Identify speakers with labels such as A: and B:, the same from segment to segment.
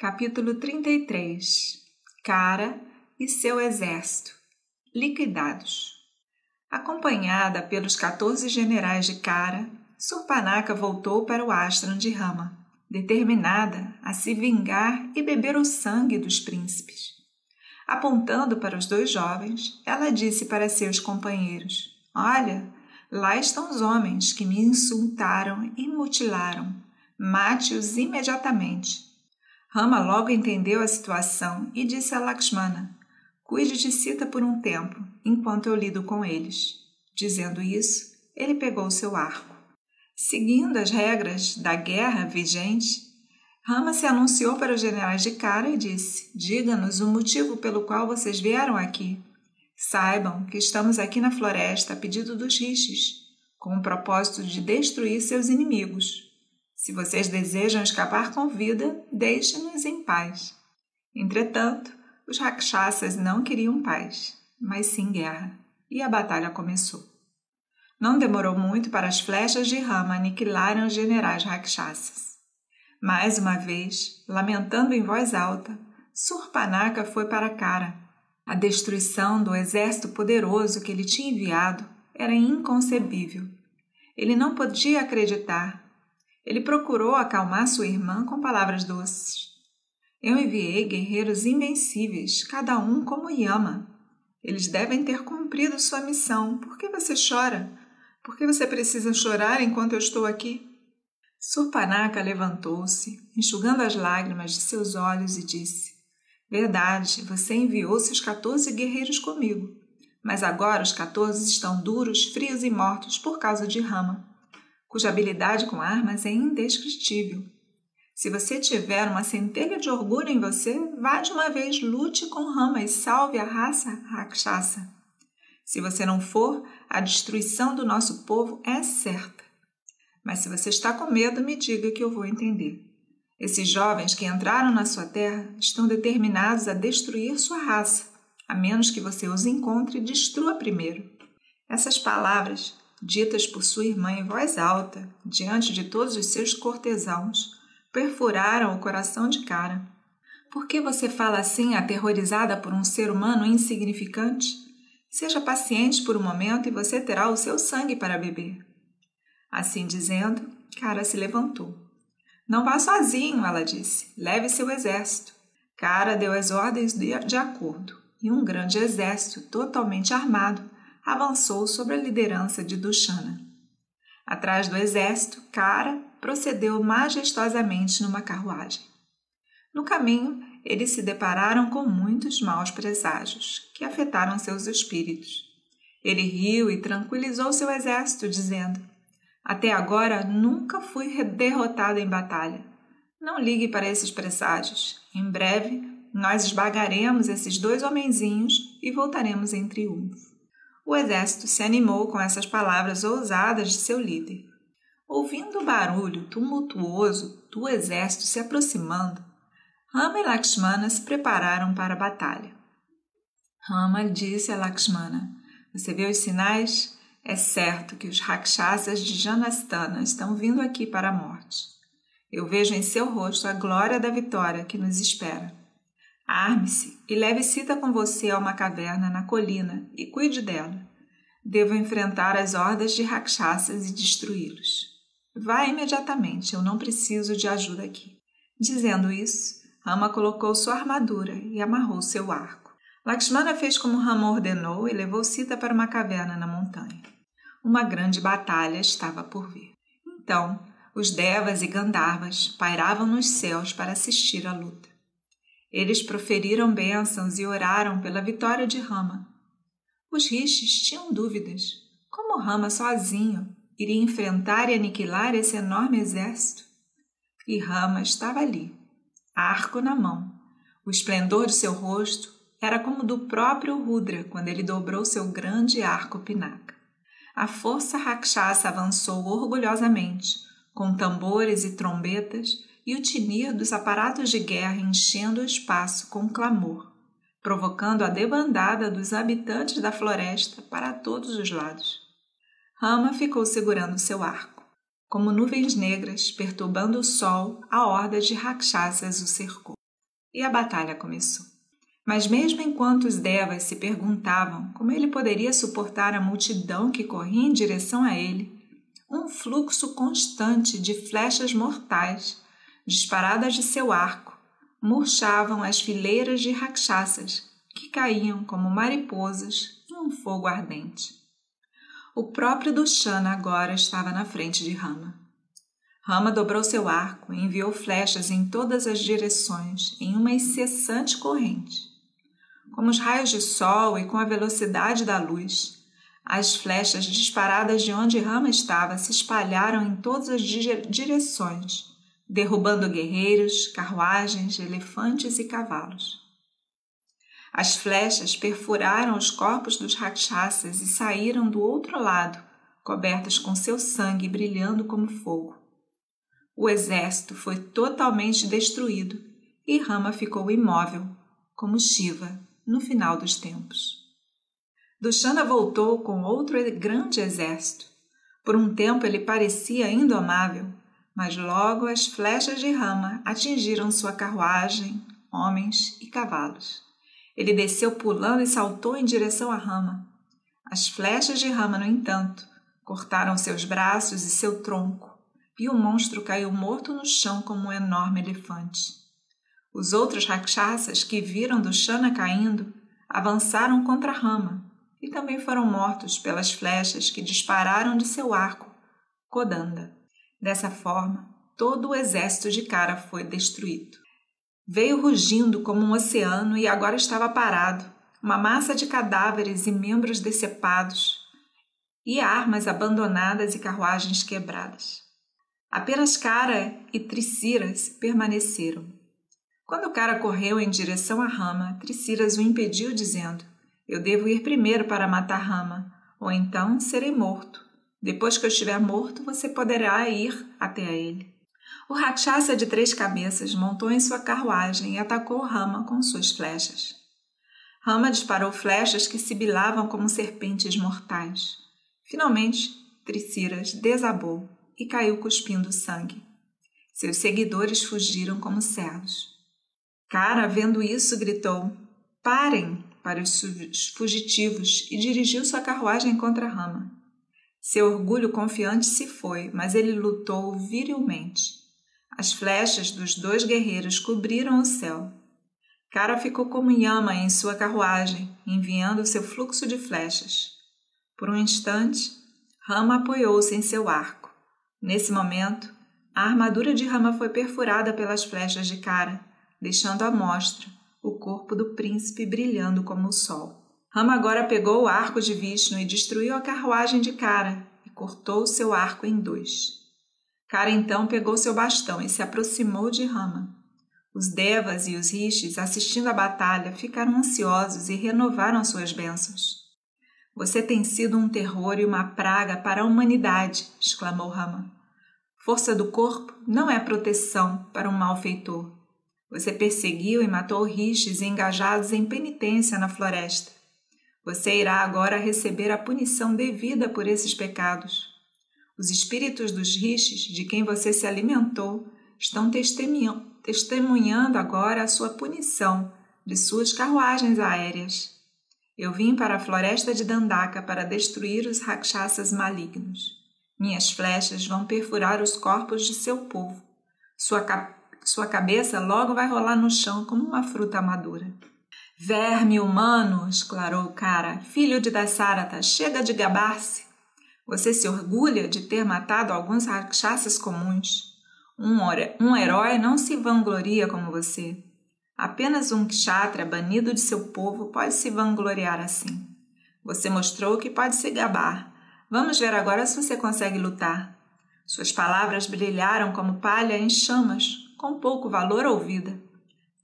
A: Capítulo 33 Cara e seu exército liquidados. Acompanhada pelos 14 generais de Cara, Surpanaka voltou para o ashram de Rama, determinada a se vingar e beber o sangue dos príncipes. Apontando para os dois jovens, ela disse para seus companheiros: Olha, lá estão os homens que me insultaram e mutilaram. Mate-os imediatamente. Rama logo entendeu a situação e disse a Lakshmana: Cuide de Sita por um tempo, enquanto eu lido com eles. Dizendo isso, ele pegou seu arco. Seguindo as regras da guerra vigente, Rama se anunciou para os generais de Cara e disse: Diga-nos o motivo pelo qual vocês vieram aqui. Saibam que estamos aqui na floresta a pedido dos rishis, com o propósito de destruir seus inimigos. Se vocês desejam escapar com vida, deixe-nos em paz. Entretanto, os rakshasas não queriam paz, mas sim guerra, e a batalha começou. Não demorou muito para as flechas de Rama aniquilarem os generais rakshasas. Mais uma vez, lamentando em voz alta, Surpanaka foi para a cara. A destruição do exército poderoso que ele tinha enviado era inconcebível. Ele não podia acreditar ele procurou acalmar sua irmã com palavras doces. Eu enviei guerreiros invencíveis, cada um como Yama. Eles devem ter cumprido sua missão. Por que você chora? Por que você precisa chorar enquanto eu estou aqui? Surpanaka levantou-se, enxugando as lágrimas de seus olhos, e disse: Verdade, você enviou seus 14 guerreiros comigo. Mas agora os 14 estão duros, frios e mortos por causa de Rama cuja habilidade com armas é indescritível. Se você tiver uma centelha de orgulho em você, vá de uma vez, lute com Rama e salve a raça Rakshasa. Se você não for, a destruição do nosso povo é certa. Mas se você está com medo, me diga que eu vou entender. Esses jovens que entraram na sua terra estão determinados a destruir sua raça, a menos que você os encontre e destrua primeiro. Essas palavras ditas por sua irmã em voz alta, diante de todos os seus cortesãos, perfuraram o coração de Cara. Por que você fala assim, aterrorizada por um ser humano insignificante? Seja paciente por um momento e você terá o seu sangue para beber. Assim dizendo, Cara se levantou. Não vá sozinho, ela disse. Leve seu exército. Cara deu as ordens de, de acordo, e um grande exército, totalmente armado, avançou sob a liderança de Dushana. Atrás do exército, Kara procedeu majestosamente numa carruagem. No caminho, eles se depararam com muitos maus preságios que afetaram seus espíritos. Ele riu e tranquilizou seu exército, dizendo: Até agora nunca fui derrotado em batalha. Não ligue para esses presságios. Em breve, nós esbagaremos esses dois homenzinhos e voltaremos em triunfo. O exército se animou com essas palavras ousadas de seu líder. Ouvindo o barulho tumultuoso do exército se aproximando, Rama e Lakshmana se prepararam para a batalha. Rama disse a Lakshmana: Você vê os sinais? É certo que os rakshasas de Janastana estão vindo aqui para a morte. Eu vejo em seu rosto a glória da vitória que nos espera. Arme-se e leve Sita com você a uma caverna na colina e cuide dela. Devo enfrentar as hordas de rakshasas e destruí-los. Vá imediatamente, eu não preciso de ajuda aqui. Dizendo isso, Rama colocou sua armadura e amarrou seu arco. Lakshmana fez como Rama ordenou e levou Sita para uma caverna na montanha. Uma grande batalha estava por vir. Então, os Devas e Gandharvas pairavam nos céus para assistir à luta. Eles proferiram bênçãos e oraram pela vitória de Rama. Os rishis tinham dúvidas. Como Rama sozinho iria enfrentar e aniquilar esse enorme exército? E Rama estava ali, arco na mão. O esplendor de seu rosto era como do próprio Rudra quando ele dobrou seu grande arco pinaka. A força Rakshasa avançou orgulhosamente, com tambores e trombetas, e o tinir dos aparatos de guerra enchendo o espaço com clamor, provocando a debandada dos habitantes da floresta para todos os lados. Rama ficou segurando seu arco. Como nuvens negras perturbando o sol, a horda de rakshasas o cercou. E a batalha começou. Mas mesmo enquanto os devas se perguntavam como ele poderia suportar a multidão que corria em direção a ele, um fluxo constante de flechas mortais, disparadas de seu arco, murchavam as fileiras de rakshasas que caíam como mariposas em um fogo ardente. O próprio Dushana agora estava na frente de Rama. Rama dobrou seu arco e enviou flechas em todas as direções em uma incessante corrente. Como os raios de sol e com a velocidade da luz, as flechas disparadas de onde Rama estava se espalharam em todas as direções, derrubando guerreiros, carruagens, elefantes e cavalos. As flechas perfuraram os corpos dos rakshasas e saíram do outro lado, cobertas com seu sangue brilhando como fogo. O exército foi totalmente destruído e Rama ficou imóvel, como Shiva no final dos tempos. Dushana voltou com outro grande exército. Por um tempo ele parecia indomável, mas logo as flechas de Rama atingiram sua carruagem, homens e cavalos. Ele desceu pulando e saltou em direção a Rama. As flechas de Rama, no entanto, cortaram seus braços e seu tronco, e o monstro caiu morto no chão como um enorme elefante. Os outros rakshasas que viram Dushana caindo avançaram contra Rama e também foram mortos pelas flechas que dispararam de seu arco, Kodanda. Dessa forma, todo o exército de Kara foi destruído. Veio rugindo como um oceano e agora estava parado, uma massa de cadáveres e membros decepados, e armas abandonadas e carruagens quebradas. Apenas Cara e Triciras permaneceram. Quando Cara correu em direção a Rama, Triciras o impediu, dizendo: Eu devo ir primeiro para matar Rama, ou então serei morto. Depois que eu estiver morto, você poderá ir até ele. O Rakshasa de três cabeças montou em sua carruagem e atacou Rama com suas flechas. Rama disparou flechas que sibilavam como serpentes mortais. Finalmente, Triciras desabou e caiu cuspindo sangue. Seus seguidores fugiram como cegos. Cara, vendo isso, gritou: Parem! para os fugitivos e dirigiu sua carruagem contra Rama. Seu orgulho confiante se foi, mas ele lutou virilmente. As flechas dos dois guerreiros cobriram o céu. Cara ficou como Yama em sua carruagem, enviando seu fluxo de flechas. Por um instante, Rama apoiou-se em seu arco. Nesse momento, a armadura de Rama foi perfurada pelas flechas de Cara, deixando à mostra o corpo do príncipe brilhando como o sol. Rama agora pegou o arco de Vishnu e destruiu a carruagem de Cara e cortou seu arco em dois. Cara então pegou seu bastão e se aproximou de Rama. Os devas e os rishis, assistindo à batalha, ficaram ansiosos e renovaram suas bênçãos. Você tem sido um terror e uma praga para a humanidade, exclamou Rama. Força do corpo não é proteção para um malfeitor. Você perseguiu e matou rishis engajados em penitência na floresta. Você irá agora receber a punição devida por esses pecados. Os espíritos dos rishis de quem você se alimentou estão testemunhando agora a sua punição de suas carruagens aéreas. Eu vim para a floresta de Dandaka para destruir os rakshasas malignos. Minhas flechas vão perfurar os corpos de seu povo. Sua, sua cabeça logo vai rolar no chão como uma fruta madura. Verme humano! exclarou o cara. Filho de Dasarata, chega de gabar-se. Você se orgulha de ter matado alguns rakshasas comuns. Um, um herói não se vangloria como você. Apenas um kshatriya banido de seu povo pode se vangloriar assim. Você mostrou que pode se gabar. Vamos ver agora se você consegue lutar. Suas palavras brilharam como palha em chamas, com pouco valor ou vida.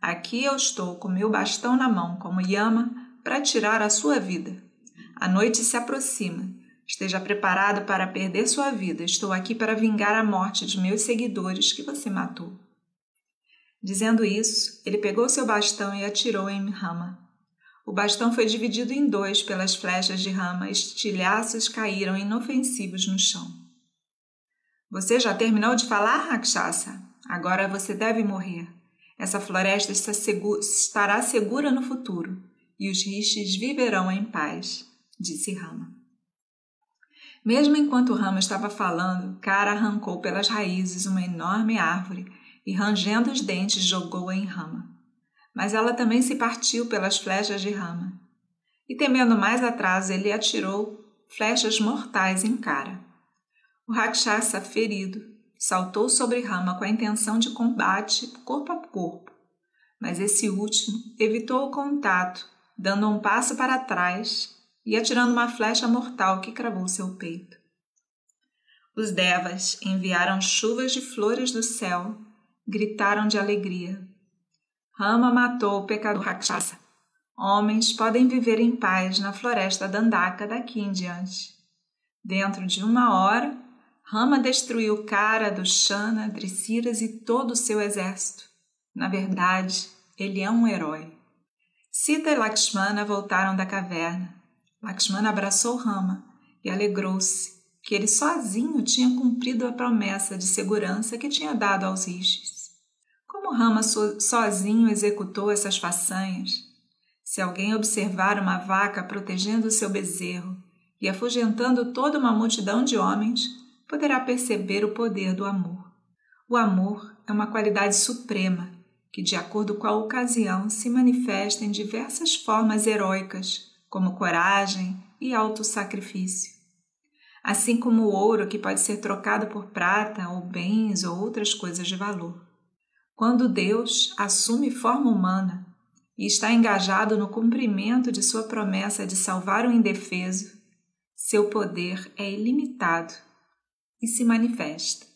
A: Aqui eu estou com meu bastão na mão, como Yama, para tirar a sua vida. A noite se aproxima Esteja preparado para perder sua vida. Estou aqui para vingar a morte de meus seguidores que você matou. Dizendo isso, ele pegou seu bastão e atirou em Rama. O bastão foi dividido em dois pelas flechas de Rama estilhaços caíram inofensivos no chão. Você já terminou de falar, Rakshasa? Agora você deve morrer. Essa floresta estará segura no futuro e os rishis viverão em paz, disse Rama. Mesmo enquanto Rama estava falando, Kara arrancou pelas raízes uma enorme árvore e, rangendo os dentes, jogou-a em Rama. Mas ela também se partiu pelas flechas de Rama. E, temendo mais atraso, ele atirou flechas mortais em Kara. O Rakshasa, ferido, saltou sobre Rama com a intenção de combate corpo a corpo, mas esse último evitou o contato, dando um passo para trás e atirando uma flecha mortal que cravou seu peito. Os devas enviaram chuvas de flores do céu, gritaram de alegria. Rama matou o pecador Rakshasa. Homens podem viver em paz na floresta Dandaka daqui em diante. Dentro de uma hora, Rama destruiu Kara, Dushana, Driciras e todo o seu exército. Na verdade, ele é um herói. Sita e Lakshmana voltaram da caverna. Lakshmana abraçou Rama e alegrou-se que ele sozinho tinha cumprido a promessa de segurança que tinha dado aos rishis. Como Rama so sozinho executou essas façanhas? Se alguém observar uma vaca protegendo seu bezerro e afugentando toda uma multidão de homens, poderá perceber o poder do amor. O amor é uma qualidade suprema que, de acordo com a ocasião, se manifesta em diversas formas heróicas, como coragem e autossacrifício. Assim como o ouro que pode ser trocado por prata ou bens ou outras coisas de valor. Quando Deus assume forma humana e está engajado no cumprimento de sua promessa de salvar o indefeso, seu poder é ilimitado e se manifesta.